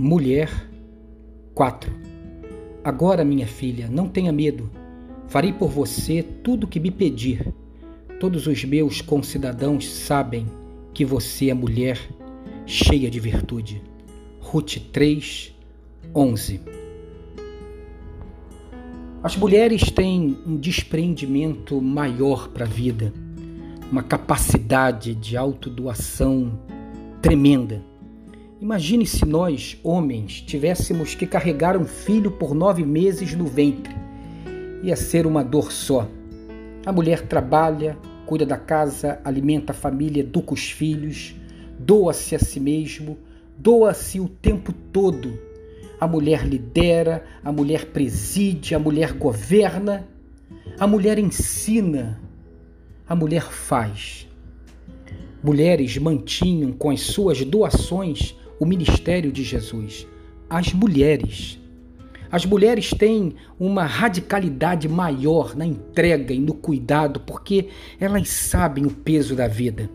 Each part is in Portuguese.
Mulher 4 Agora, minha filha, não tenha medo. Farei por você tudo o que me pedir. Todos os meus concidadãos sabem que você é mulher cheia de virtude. Ruth 3, 11 As mulheres têm um despreendimento maior para a vida, uma capacidade de autodoação tremenda. Imagine se nós, homens, tivéssemos que carregar um filho por nove meses no ventre. Ia ser uma dor só. A mulher trabalha, cuida da casa, alimenta a família, educa os filhos, doa-se a si mesmo, doa-se o tempo todo. A mulher lidera, a mulher preside, a mulher governa, a mulher ensina, a mulher faz. Mulheres mantinham com as suas doações o ministério de Jesus. As mulheres. As mulheres têm uma radicalidade maior na entrega e no cuidado porque elas sabem o peso da vida.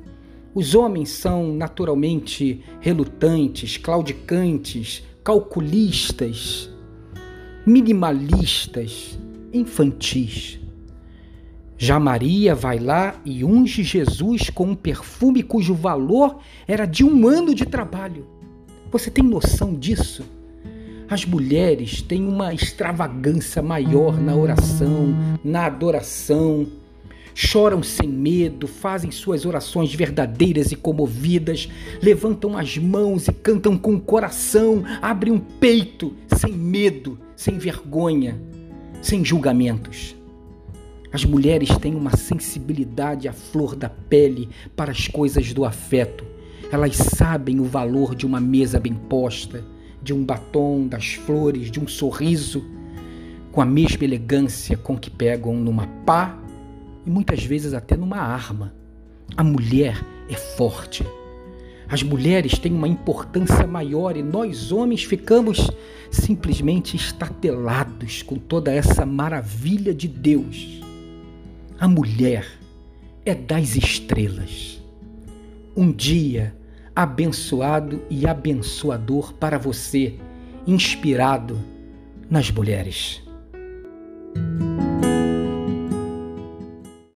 Os homens são naturalmente relutantes, claudicantes, calculistas, minimalistas, infantis. Já Maria vai lá e unge Jesus com um perfume cujo valor era de um ano de trabalho. Você tem noção disso? As mulheres têm uma extravagância maior na oração, na adoração, choram sem medo, fazem suas orações verdadeiras e comovidas, levantam as mãos e cantam com o coração, abrem um peito sem medo, sem vergonha, sem julgamentos. As mulheres têm uma sensibilidade à flor da pele para as coisas do afeto. Elas sabem o valor de uma mesa bem posta, de um batom, das flores, de um sorriso, com a mesma elegância com que pegam numa pá e muitas vezes até numa arma. A mulher é forte. As mulheres têm uma importância maior e nós homens ficamos simplesmente estatelados com toda essa maravilha de Deus. A mulher é das estrelas. Um dia abençoado e abençoador para você, inspirado nas mulheres.